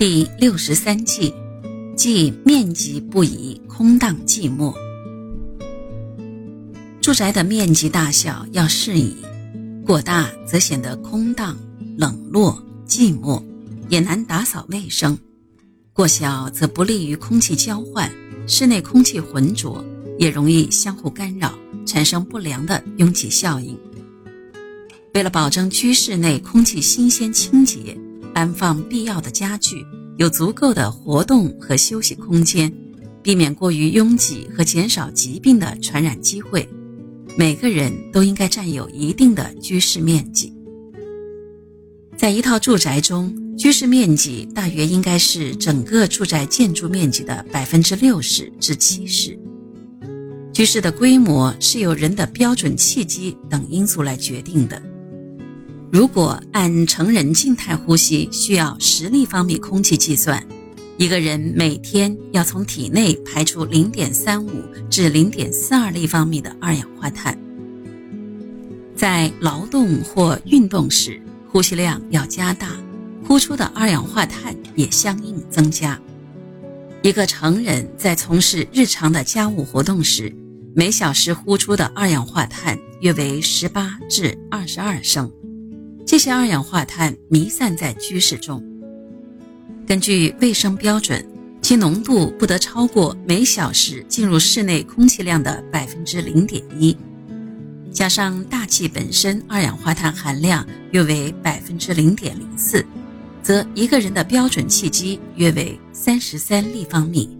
第六十三计，即面积不宜空荡寂寞。住宅的面积大小要适宜，过大则显得空荡、冷落、寂寞，也难打扫卫生；过小则不利于空气交换，室内空气浑浊，也容易相互干扰，产生不良的拥挤效应。为了保证居室内空气新鲜清洁。安放必要的家具，有足够的活动和休息空间，避免过于拥挤和减少疾病的传染机会。每个人都应该占有一定的居室面积。在一套住宅中，居室面积大约应该是整个住宅建筑面积的百分之六十至七十。居室的规模是由人的标准契机等因素来决定的。如果按成人静态呼吸需要十立方米空气计算，一个人每天要从体内排出零点三五至零点四二立方米的二氧化碳。在劳动或运动时，呼吸量要加大，呼出的二氧化碳也相应增加。一个成人在从事日常的家务活动时，每小时呼出的二氧化碳约为十八至二十二升。些二氧化碳弥散在居室中。根据卫生标准，其浓度不得超过每小时进入室内空气量的百分之零点一。加上大气本身二氧化碳含量约为百分之零点零四，则一个人的标准气机约为三十三立方米。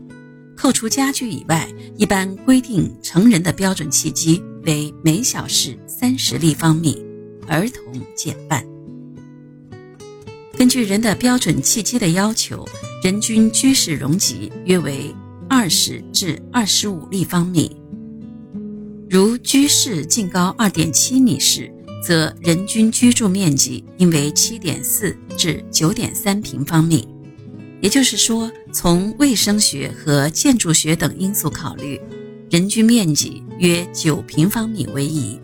扣除家具以外，一般规定成人的标准气机为每小时三十立方米。儿童减半。根据人的标准气机的要求，人均居室容积约为二十至二十五立方米。如居室净高二点七米时，则人均居住面积应为七点四至九点三平方米。也就是说，从卫生学和建筑学等因素考虑，人均面积约九平方米为宜。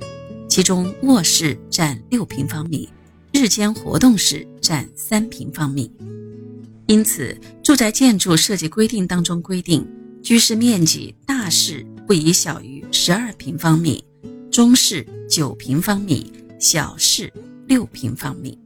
其中卧室占六平方米，日间活动室占三平方米。因此，住宅建筑设计规定当中规定，居室面积大室不宜小于十二平方米，中室九平方米，小室六平方米。